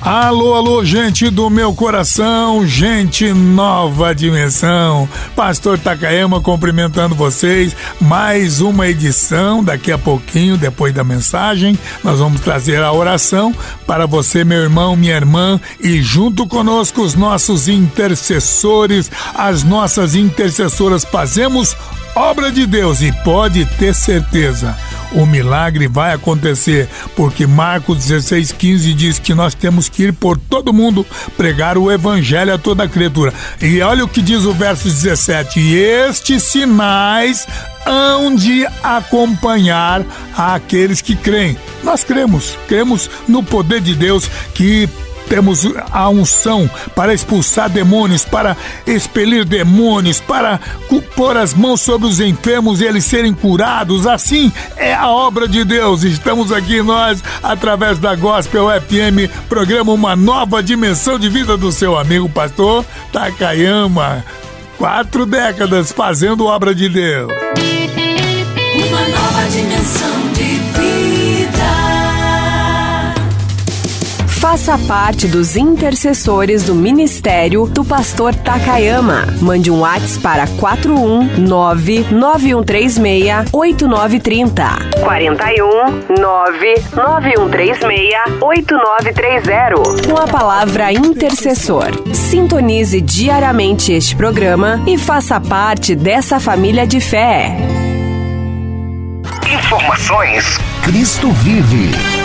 Alô, alô, gente do meu coração, gente nova dimensão. Pastor Takayama cumprimentando vocês. Mais uma edição. Daqui a pouquinho, depois da mensagem, nós vamos trazer a oração para você, meu irmão, minha irmã, e junto conosco os nossos intercessores, as nossas intercessoras. Fazemos obra de Deus e pode ter certeza o milagre vai acontecer, porque Marcos 16,15 diz que nós temos que ir por todo mundo pregar o evangelho a toda criatura. E olha o que diz o verso 17: e estes sinais hão de acompanhar aqueles que creem. Nós cremos, cremos no poder de Deus que temos a unção para expulsar demônios, para expelir demônios, para pôr as mãos sobre os enfermos e eles serem curados. Assim é a obra de Deus. Estamos aqui nós, através da Gospel FM, programa Uma Nova Dimensão de Vida do seu amigo pastor Takayama. Quatro décadas fazendo obra de Deus. Uma nova dimensão Faça parte dos intercessores do ministério do pastor Takayama. Mande um WhatsApp para 41991368930. 41991368930. Com a palavra intercessor. Sintonize diariamente este programa e faça parte dessa família de fé. Informações: Cristo vive.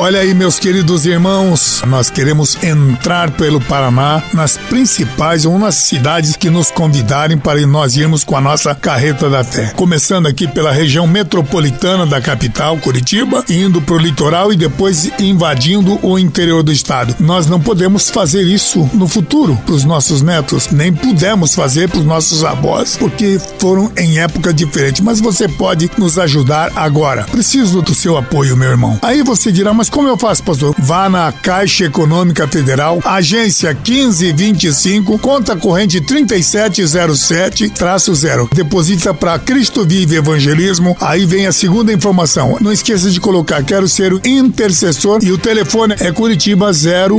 Olha aí, meus queridos irmãos, nós queremos entrar pelo Paraná nas principais ou nas cidades que nos convidarem para nós irmos com a nossa carreta da fé. Começando aqui pela região metropolitana da capital, Curitiba, indo para o litoral e depois invadindo o interior do estado. Nós não podemos fazer isso no futuro para os nossos netos, nem pudemos fazer para os nossos avós, porque foram em época diferente. Mas você pode nos ajudar agora. Preciso do seu apoio, meu irmão. Aí você dirá, mas mas como eu faço, pastor? Vá na Caixa Econômica Federal, agência 1525, conta corrente 3707-0. Deposita para Cristo Vive Evangelismo. Aí vem a segunda informação. Não esqueça de colocar, quero ser o intercessor e o telefone é Curitiba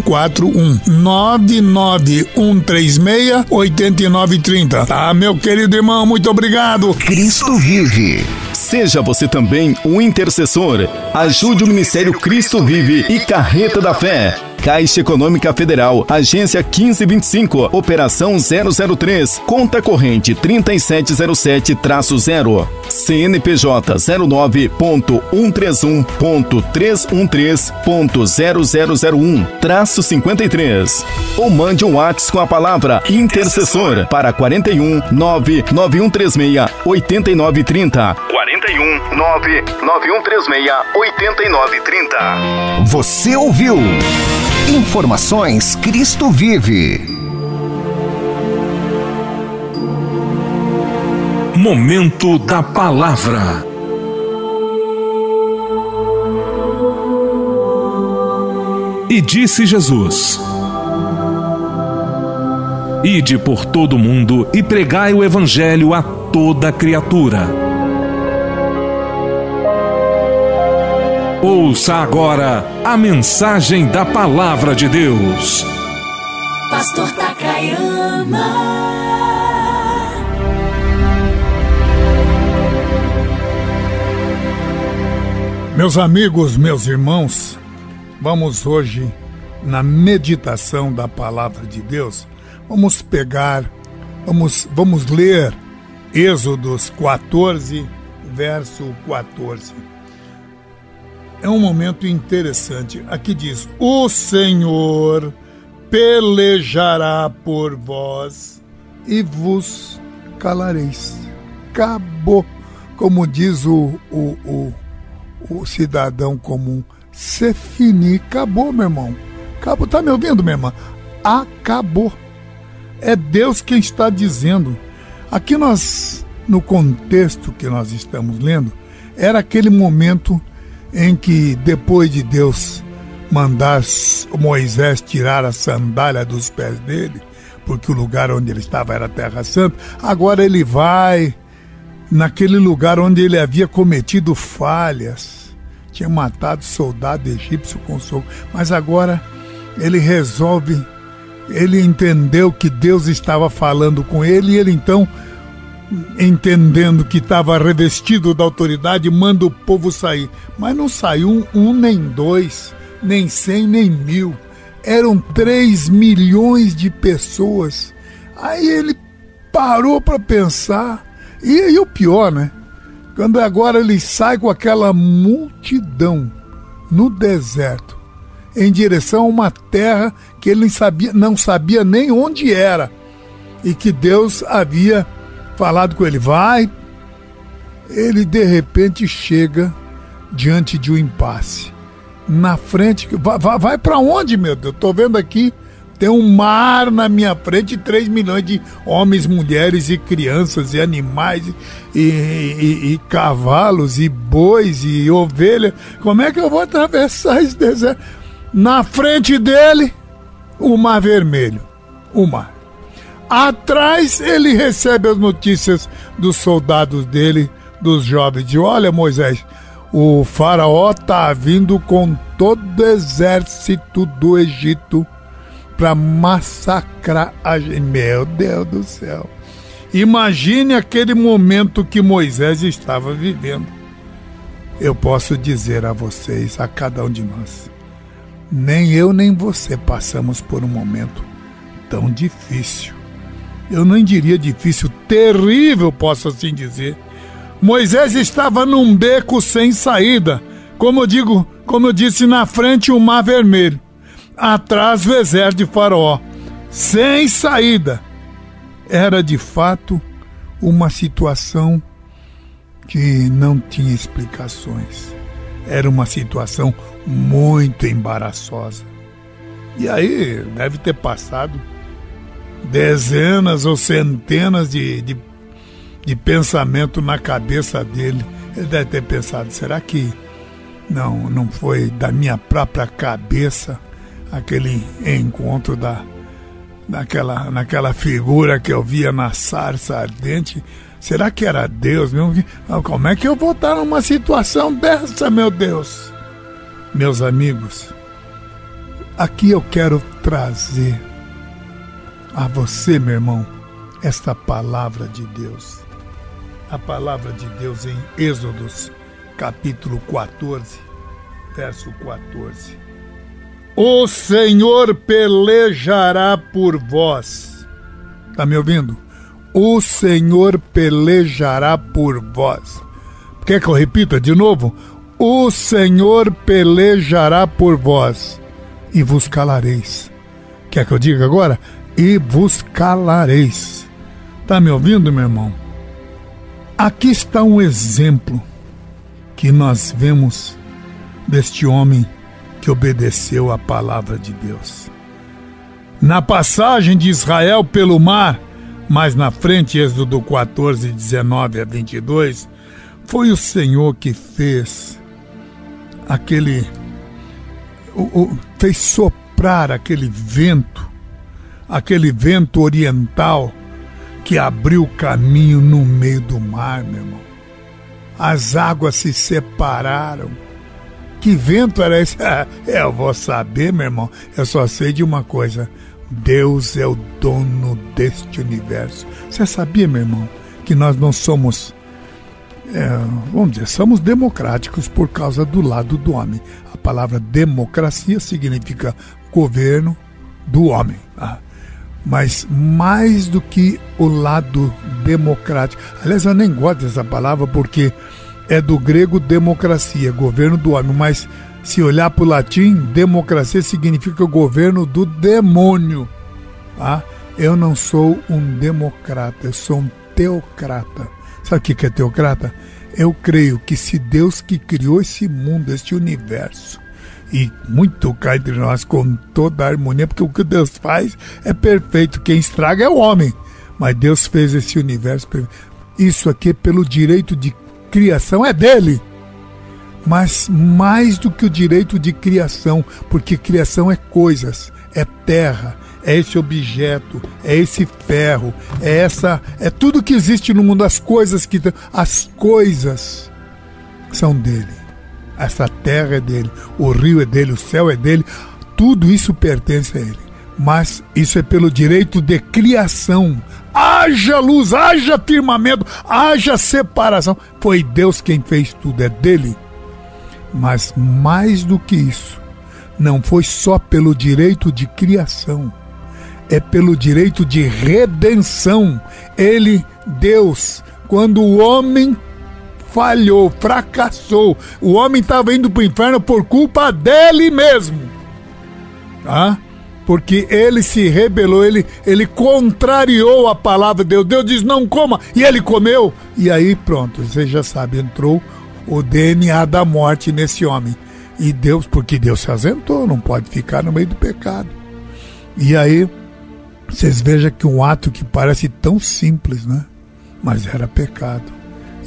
041 99136 8930. Tá, meu querido irmão, muito obrigado. Cristo Vive. Seja você também um intercessor. Ajude o Ministério Cristo Vive e Carreta da Fé. Caixa Econômica Federal, Agência 1525, Operação 003, Conta Corrente 3707-0, CNPJ 09.131.313.0001-53. Ou mande um WhatsApp com a palavra Intercessor para 41 99136 8930. 41 99136 8930. Você ouviu? Informações Cristo Vive. Momento da Palavra. E disse Jesus: Ide por todo o mundo e pregai o Evangelho a toda criatura. Ouça agora a mensagem da Palavra de Deus. Pastor Takayama. Meus amigos, meus irmãos, vamos hoje na meditação da palavra de Deus. Vamos pegar, vamos, vamos ler Êxodos 14, verso 14 é um momento interessante. Aqui diz: O Senhor pelejará por vós e vos calareis. Acabou. Como diz o, o, o, o cidadão comum, se fini. Acabou, meu irmão. Acabou. Tá me ouvindo, minha irmã? Acabou. É Deus quem está dizendo. Aqui nós, no contexto que nós estamos lendo, era aquele momento em que depois de Deus mandar Moisés tirar a sandália dos pés dele, porque o lugar onde ele estava era Terra Santa, agora ele vai naquele lugar onde ele havia cometido falhas, tinha matado soldado egípcio com soco, mas agora ele resolve, ele entendeu que Deus estava falando com ele e ele então entendendo que estava revestido da autoridade, manda o povo sair. Mas não saiu um, nem dois, nem cem, nem mil. Eram três milhões de pessoas. Aí ele parou para pensar. E, e o pior, né? Quando agora ele sai com aquela multidão no deserto, em direção a uma terra que ele não sabia, não sabia nem onde era, e que Deus havia falado com ele, vai. Ele de repente chega diante de um impasse. Na frente, vai, vai, vai para onde, meu Deus? Tô vendo aqui, tem um mar na minha frente, 3 milhões de homens, mulheres e crianças e animais e, e, e cavalos e bois e ovelhas. Como é que eu vou atravessar esse deserto? Na frente dele, o mar vermelho. O mar. Atrás ele recebe as notícias dos soldados dele, dos jovens, de olha Moisés, o faraó tá vindo com todo o exército do Egito para massacrar a gente. Meu Deus do céu. Imagine aquele momento que Moisés estava vivendo. Eu posso dizer a vocês, a cada um de nós, nem eu nem você passamos por um momento tão difícil eu nem diria difícil, terrível, posso assim dizer. Moisés estava num beco sem saída, como eu digo, como eu disse, na frente o mar vermelho, atrás o exército de Faraó, sem saída. Era de fato uma situação que não tinha explicações. Era uma situação muito embaraçosa. E aí deve ter passado dezenas ou centenas de, de, de pensamento na cabeça dele. Ele deve ter pensado, será que não, não foi da minha própria cabeça aquele encontro da, naquela, naquela figura que eu via na sarça ardente? Será que era Deus? Como é que eu vou estar numa situação dessa, meu Deus? Meus amigos, aqui eu quero trazer a você, meu irmão, esta palavra de Deus. A palavra de Deus em Êxodos, capítulo 14, verso 14. O Senhor pelejará por vós. Está me ouvindo? O Senhor pelejará por vós. Quer que eu repita de novo? O Senhor pelejará por vós e vos calareis. Quer que eu diga agora? E vos calareis. Tá me ouvindo, meu irmão? Aqui está um exemplo que nós vemos deste homem que obedeceu à palavra de Deus. Na passagem de Israel pelo mar, mais na frente, Êxodo 14, 19 a 22, foi o Senhor que fez aquele. O, o, fez soprar aquele vento aquele vento oriental que abriu caminho no meio do mar, meu irmão. As águas se separaram. Que vento era esse? eu vou saber, meu irmão. Eu só sei de uma coisa: Deus é o dono deste universo. Você sabia, meu irmão, que nós não somos, é, vamos dizer, somos democráticos por causa do lado do homem. A palavra democracia significa governo do homem. Tá? Mas mais do que o lado democrático. Aliás, eu nem gosto dessa palavra porque é do grego democracia, governo do homem, mas se olhar para o latim, democracia significa governo do demônio. Tá? Eu não sou um democrata, eu sou um teocrata. Sabe o que é teocrata? Eu creio que se Deus que criou esse mundo, este universo, e muito cá entre nós com toda a harmonia, porque o que Deus faz é perfeito, quem estraga é o homem. Mas Deus fez esse universo. Isso aqui, pelo direito de criação, é dele. mas mais do que o direito de criação, porque criação é coisas, é terra, é esse objeto, é esse ferro, é essa, é tudo que existe no mundo, as coisas que as coisas são dele. Essa terra é dele, o rio é dele, o céu é dele, tudo isso pertence a ele. Mas isso é pelo direito de criação. Haja luz, haja firmamento, haja separação. Foi Deus quem fez tudo, é dele. Mas mais do que isso, não foi só pelo direito de criação, é pelo direito de redenção. Ele, Deus, quando o homem falhou, fracassou, o homem estava indo para o inferno por culpa dele mesmo. Tá? Porque ele se rebelou, ele, ele contrariou a palavra de Deus. Deus diz: não coma, e ele comeu. E aí, pronto, você já sabe, entrou o DNA da morte nesse homem. E Deus, porque Deus se azentou, não pode ficar no meio do pecado. E aí, vocês vejam que um ato que parece tão simples, né? Mas era pecado.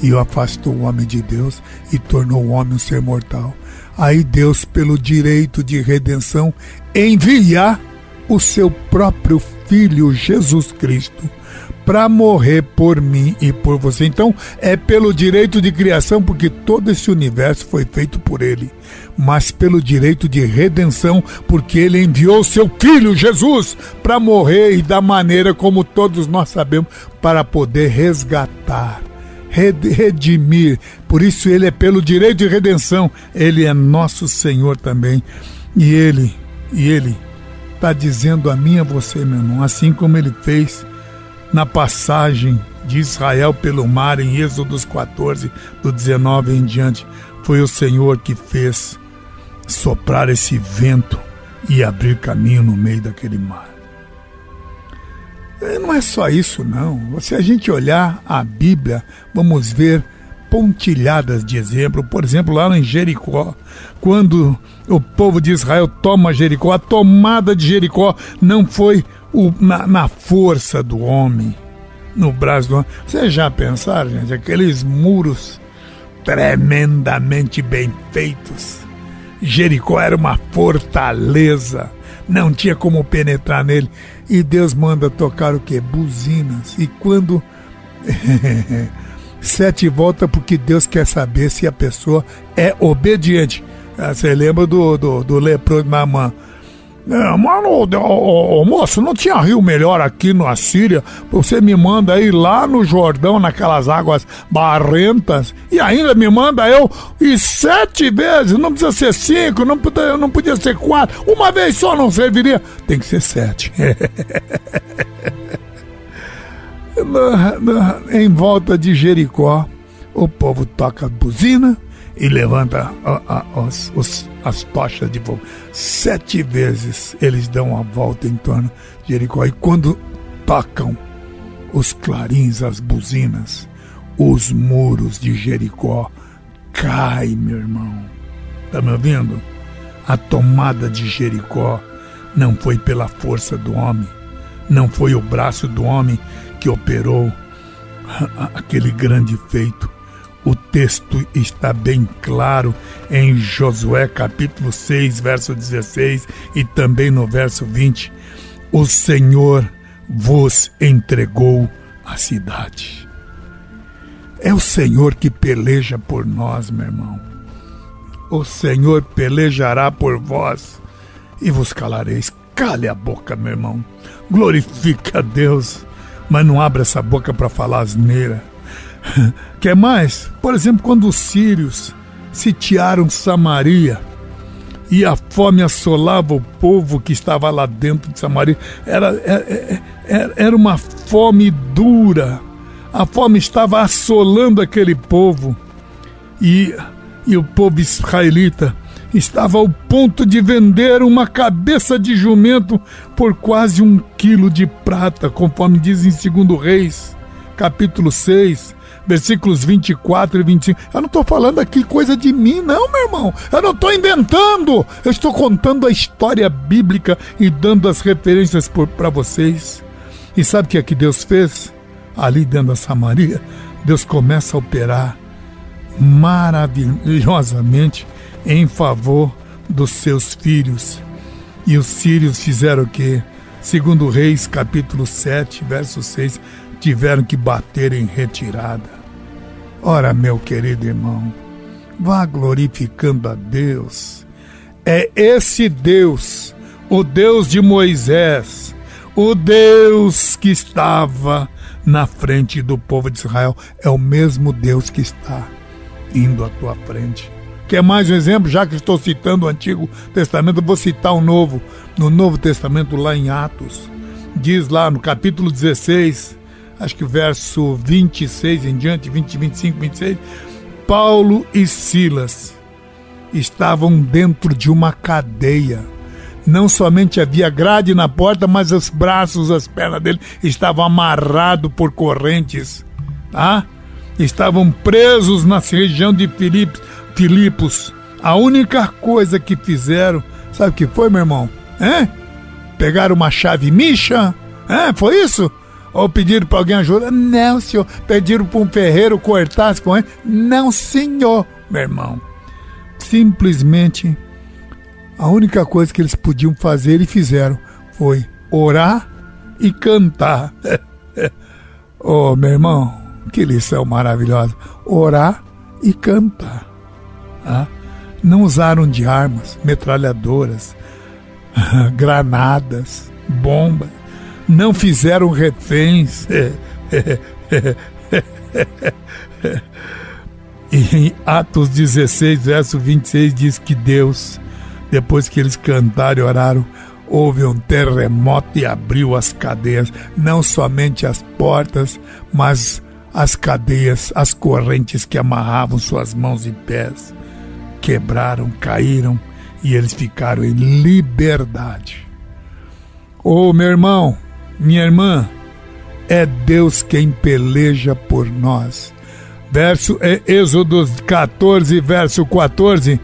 E afastou o homem de Deus e tornou o homem um ser mortal. Aí Deus, pelo direito de redenção, envia o seu próprio Filho Jesus Cristo para morrer por mim e por você. Então, é pelo direito de criação, porque todo esse universo foi feito por ele, mas pelo direito de redenção, porque ele enviou seu filho Jesus para morrer e da maneira como todos nós sabemos, para poder resgatar, redimir. Por isso ele é pelo direito de redenção, ele é nosso Senhor também. E ele, e ele está dizendo a mim e a você, meu irmão, assim como ele fez na passagem de Israel pelo mar em Êxodos 14, do 19 em diante, foi o Senhor que fez soprar esse vento e abrir caminho no meio daquele mar. E não é só isso, não. Se a gente olhar a Bíblia, vamos ver pontilhadas de exemplo. Por exemplo, lá em Jericó, quando o povo de Israel toma Jericó, a tomada de Jericó não foi o, na, na, força do homem, no braço do homem. Vocês já pensaram, gente, aqueles muros tremendamente bem feitos. Jericó era uma fortaleza, não tinha como penetrar nele. E Deus manda tocar o que? Buzinas. E quando. Sete volta porque Deus quer saber se a pessoa é obediente. Ah, você lembra do, do, do leproso Namã? É, oh, moço, não tinha rio melhor aqui na Síria? Você me manda aí lá no Jordão, naquelas águas barrentas, e ainda me manda eu e sete vezes, não precisa ser cinco, não não podia ser quatro, uma vez só não serviria, tem que ser sete. em volta de Jericó, o povo toca buzina e levanta a, a, os, os, as tochas de fogo. Sete vezes eles dão a volta em torno de Jericó. E quando tocam os clarins, as buzinas, os muros de Jericó caem, meu irmão. Tá me ouvindo? A tomada de Jericó não foi pela força do homem, não foi o braço do homem que operou aquele grande feito o texto está bem claro em Josué capítulo 6, verso 16 e também no verso 20. O Senhor vos entregou a cidade. É o Senhor que peleja por nós, meu irmão. O Senhor pelejará por vós e vos calareis. Cale a boca, meu irmão. Glorifique a Deus, mas não abra essa boca para falar asneira Quer mais? Por exemplo, quando os sírios sitiaram Samaria e a fome assolava o povo que estava lá dentro de Samaria, era, era, é, é, é, era uma fome dura. A fome estava assolando aquele povo. E, e o povo israelita estava ao ponto de vender uma cabeça de jumento por quase um quilo de prata, conforme diz em 2 Reis, capítulo 6, versículos 24 e 25. Eu não estou falando aqui coisa de mim, não, meu irmão. Eu não estou inventando. Eu estou contando a história bíblica e dando as referências para vocês. E sabe o que é que Deus fez? Ali dentro da Samaria, Deus começa a operar maravilhosamente em favor dos seus filhos. E os sírios fizeram o quê? Segundo Reis, capítulo 7, verso 6, tiveram que bater em retirada. Ora, meu querido irmão, vá glorificando a Deus. É esse Deus, o Deus de Moisés, o Deus que estava na frente do povo de Israel, é o mesmo Deus que está indo à tua frente. Quer mais um exemplo? Já que estou citando o Antigo Testamento, vou citar o Novo. No Novo Testamento, lá em Atos, diz lá no capítulo 16, acho que o verso 26 em diante, 20, 25, 26, Paulo e Silas estavam dentro de uma cadeia. Não somente havia grade na porta, mas os braços, as pernas dele estavam amarrados por correntes. Tá? Estavam presos na região de Filipos. Filipos. A única coisa que fizeram, sabe o que foi, meu irmão? Hein? Pegaram uma chave micha? É, foi isso? Ou pediram para alguém ajuda? Não, senhor. Pediram para um ferreiro cortar com ele? Não, senhor, meu irmão. Simplesmente a única coisa que eles podiam fazer e fizeram foi orar e cantar. oh, meu irmão, que lição maravilhosa. Orar e cantar. Ah? Não usaram de armas, metralhadoras, granadas, bombas não fizeram reféns. e em Atos 16, verso 26, diz que Deus, depois que eles cantaram e oraram, houve um terremoto e abriu as cadeias, não somente as portas, mas as cadeias, as correntes que amarravam suas mãos e pés, quebraram, caíram e eles ficaram em liberdade. Ô oh, meu irmão, minha irmã, é Deus quem peleja por nós. Verso é Êxodo 14, verso 14.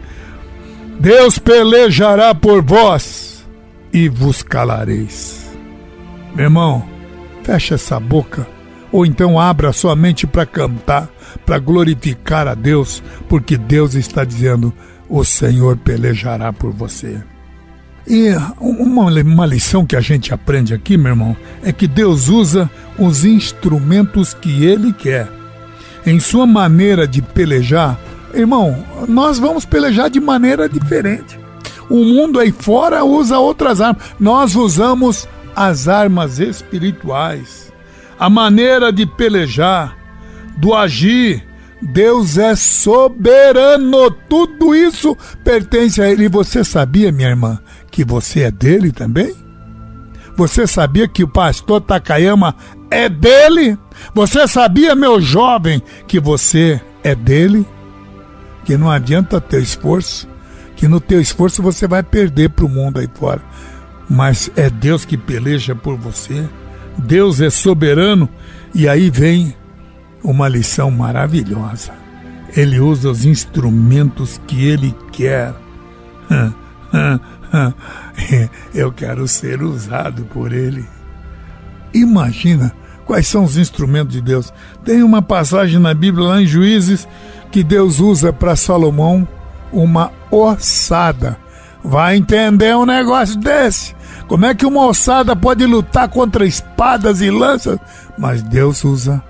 Deus pelejará por vós e vos calareis. Meu irmão, fecha essa boca, ou então abra sua mente para cantar, para glorificar a Deus, porque Deus está dizendo: o Senhor pelejará por você. E uma, lição que a gente aprende aqui, meu irmão, é que Deus usa os instrumentos que Ele quer. Em sua maneira de pelejar, irmão, nós vamos pelejar de maneira diferente. O mundo aí fora usa outras armas. Nós usamos as armas espirituais. A maneira de pelejar, do agir. Deus é soberano. Tudo isso pertence a Ele. E você sabia, minha irmã, que você é dele também? Você sabia que o pastor Takayama é dele? Você sabia, meu jovem, que você é dele? Que não adianta ter esforço, que no teu esforço você vai perder para o mundo aí fora. Mas é Deus que peleja por você. Deus é soberano. E aí vem uma lição maravilhosa. Ele usa os instrumentos que ele quer. Eu quero ser usado por Ele. Imagina quais são os instrumentos de Deus. Tem uma passagem na Bíblia, lá em Juízes, que Deus usa para Salomão uma ossada. Vai entender um negócio desse? Como é que uma ossada pode lutar contra espadas e lanças? Mas Deus usa,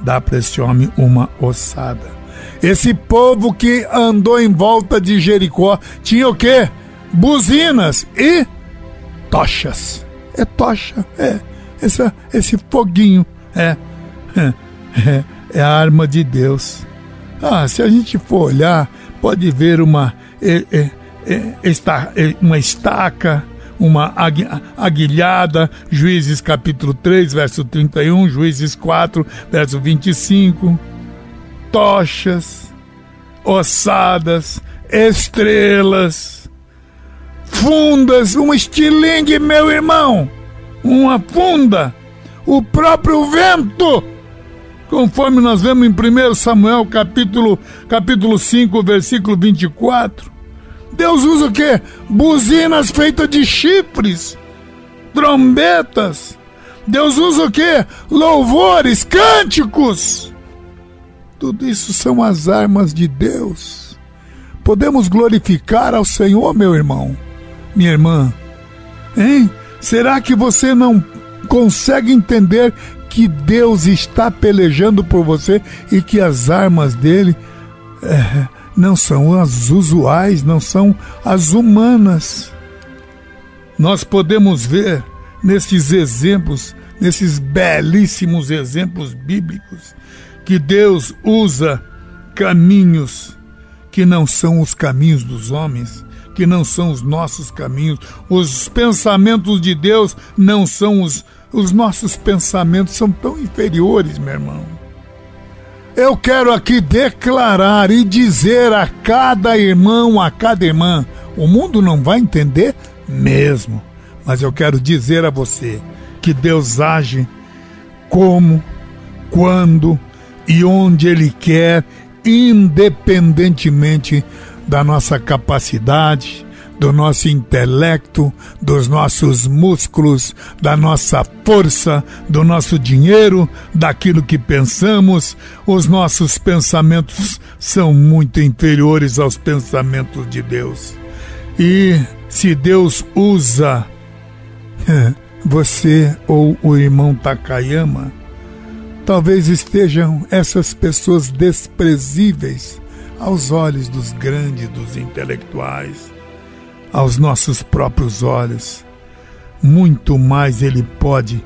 dá para esse homem uma ossada. Esse povo que andou em volta de Jericó tinha o quê? Buzinas e tochas. É tocha, é. Esse, esse foguinho, é, é, é, é a arma de Deus. Ah, se a gente for olhar, pode ver uma, é, é, é, uma estaca, uma aguilhada, Juízes capítulo 3, verso 31, Juízes 4, verso 25, tochas, ossadas, estrelas, fundas, um estilingue, meu irmão, uma funda, o próprio vento, conforme nós vemos em 1 Samuel capítulo, capítulo 5, versículo 24. Deus usa o quê? Buzinas feitas de chifres, trombetas. Deus usa o quê? Louvores, cânticos. tudo isso são as armas de Deus. Podemos glorificar ao Senhor, meu irmão, minha irmã. Hein? Será que você não consegue entender que Deus está pelejando por você e que as armas dele é, não são as usuais, não são as humanas? Nós podemos ver nesses exemplos, nesses belíssimos exemplos bíblicos, que Deus usa caminhos que não são os caminhos dos homens, que não são os nossos caminhos. Os pensamentos de Deus não são os, os nossos pensamentos, são tão inferiores, meu irmão. Eu quero aqui declarar e dizer a cada irmão, a cada irmã, o mundo não vai entender mesmo, mas eu quero dizer a você que Deus age como, quando e onde Ele quer, independentemente da nossa capacidade, do nosso intelecto, dos nossos músculos, da nossa força, do nosso dinheiro, daquilo que pensamos. Os nossos pensamentos são muito inferiores aos pensamentos de Deus. E se Deus usa você ou o irmão Takayama, talvez estejam essas pessoas desprezíveis aos olhos dos grandes, dos intelectuais, aos nossos próprios olhos. Muito mais Ele pode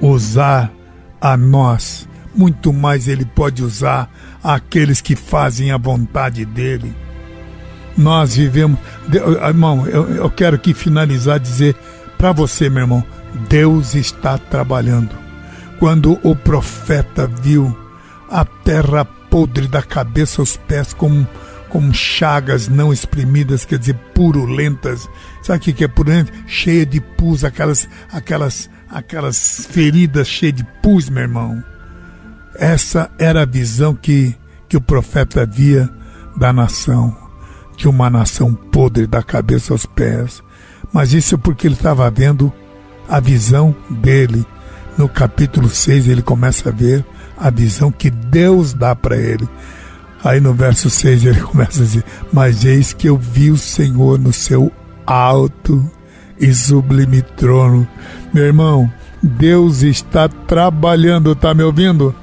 usar a nós, muito mais Ele pode usar aqueles que fazem a vontade dEle. Nós vivemos. Irmão, eu, eu quero aqui finalizar dizer para você, meu irmão, Deus está trabalhando. Quando o profeta viu a terra podre da cabeça aos pés, como, como chagas não exprimidas, quer dizer, purulentas. Sabe o que é purulenta? Cheia de pus, aquelas, aquelas, aquelas feridas cheias de pus, meu irmão. Essa era a visão que, que o profeta via da nação, de uma nação podre da cabeça aos pés. Mas isso é porque ele estava vendo a visão dele. No capítulo 6 ele começa a ver a visão que Deus dá para ele. Aí no verso 6 ele começa a dizer: Mas eis que eu vi o Senhor no seu alto e sublime trono. Meu irmão, Deus está trabalhando, tá me ouvindo?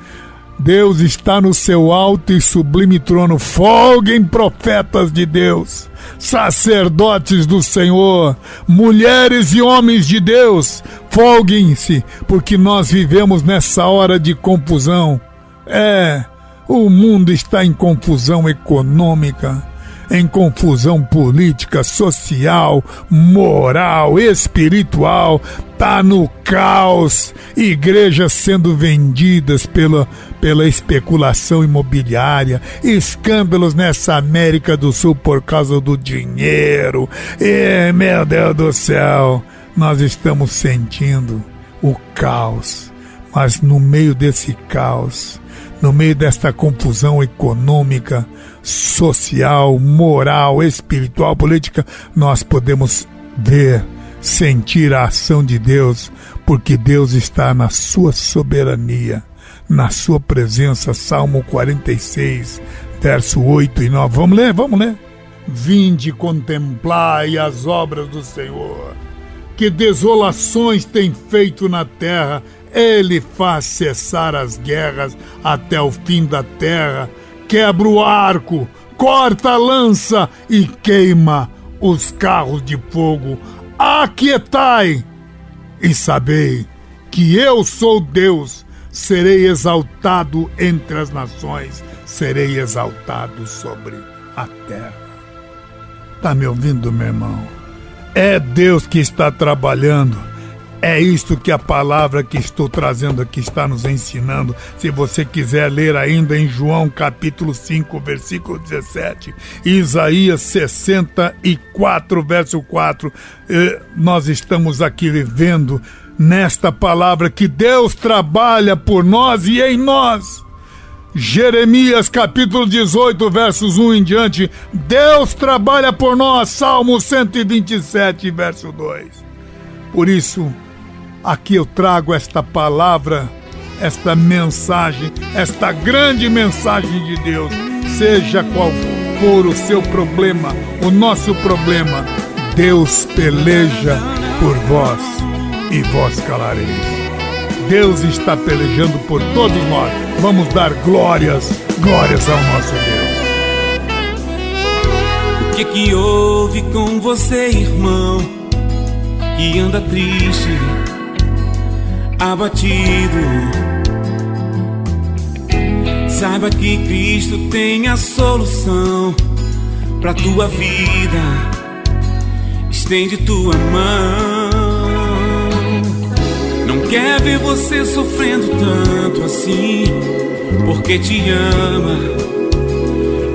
Deus está no seu alto e sublime trono. Folguem profetas de Deus, sacerdotes do Senhor, mulheres e homens de Deus, folguem-se, porque nós vivemos nessa hora de confusão. É, o mundo está em confusão econômica em confusão política, social, moral, espiritual, tá no caos, igrejas sendo vendidas pela, pela especulação imobiliária, escândalos nessa América do Sul por causa do dinheiro. E, meu Deus do céu, nós estamos sentindo o caos. Mas no meio desse caos, no meio desta confusão econômica, social, moral, espiritual, política, nós podemos ver, sentir a ação de Deus, porque Deus está na sua soberania, na sua presença. Salmo 46, verso 8 e 9. Vamos ler, vamos ler. Vinde contemplai as obras do Senhor, que desolações tem feito na terra. Ele faz cessar as guerras até o fim da terra quebra o arco, corta a lança e queima os carros de fogo. Aquietai e sabei que eu sou Deus, serei exaltado entre as nações, serei exaltado sobre a terra. Tá me ouvindo, meu irmão? É Deus que está trabalhando é isto que a palavra que estou trazendo aqui está nos ensinando. Se você quiser ler ainda em João capítulo 5, versículo 17, Isaías 64, verso 4, eh, nós estamos aqui vendo nesta palavra que Deus trabalha por nós e em nós. Jeremias capítulo 18, versos 1 em diante, Deus trabalha por nós. Salmo 127, verso 2. Por isso, Aqui eu trago esta palavra esta mensagem, esta grande mensagem de Deus, seja qual for o seu problema, o nosso problema, Deus peleja por vós e vós calareis. Deus está pelejando por todos nós. Vamos dar glórias, glórias ao nosso Deus. O que que houve com você, irmão? Que anda triste, abatido. Saiba que Cristo tem a solução para tua vida estende tua mão. Não quer ver você sofrendo tanto assim, porque te ama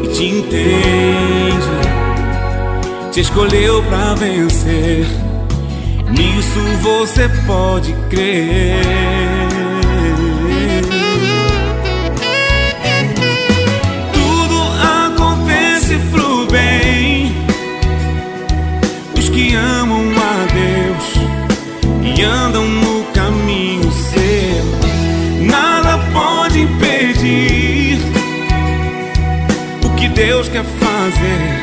e te entende. Te escolheu pra vencer, nisso você pode crer. andam no caminho seu. Nada pode impedir o que Deus quer fazer.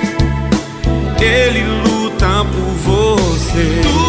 Ele luta por você.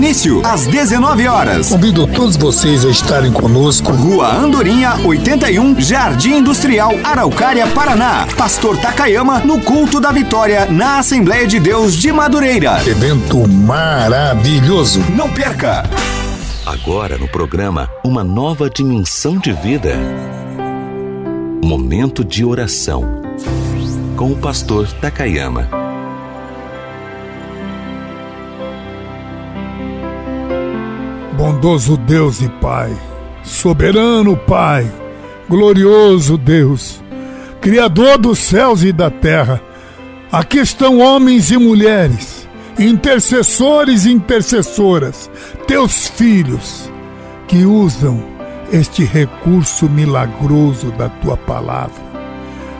Início às 19 horas. Convido todos vocês a estarem conosco. Rua Andorinha, 81, Jardim Industrial, Araucária, Paraná. Pastor Takayama no culto da vitória na Assembleia de Deus de Madureira. Evento maravilhoso. Não perca! Agora no programa Uma Nova Dimensão de Vida. Momento de oração. Com o pastor Takayama. Bondoso Deus e Pai, soberano Pai, glorioso Deus, Criador dos céus e da terra, aqui estão homens e mulheres, intercessores e intercessoras, teus filhos, que usam este recurso milagroso da tua palavra.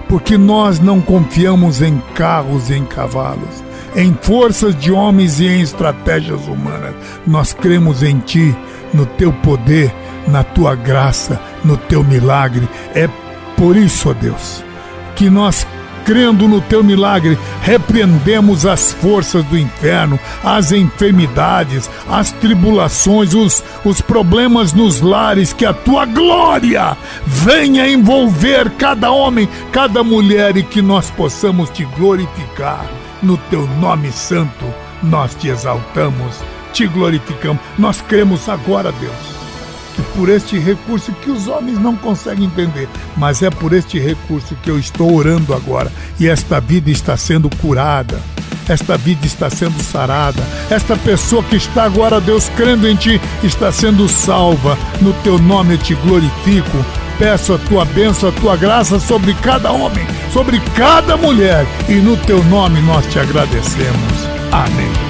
Porque nós não confiamos em carros e em cavalos, em forças de homens e em estratégias humanas. Nós cremos em Ti, no Teu poder, na Tua graça, no Teu milagre. É por isso, ó Deus, que nós crendo no teu milagre, repreendemos as forças do inferno, as enfermidades, as tribulações, os, os problemas nos lares, que a tua glória venha envolver cada homem, cada mulher e que nós possamos te glorificar no teu nome santo, nós te exaltamos, te glorificamos. Nós cremos agora, Deus, que por este recurso que os homens não conseguem entender, mas é por este recurso que eu estou orando agora e esta vida está sendo curada. Esta vida está sendo sarada. Esta pessoa que está agora, Deus, crendo em Ti, está sendo salva. No Teu nome eu te glorifico peço a tua bênção, a tua graça sobre cada homem, sobre cada mulher, e no teu nome nós te agradecemos. Amém.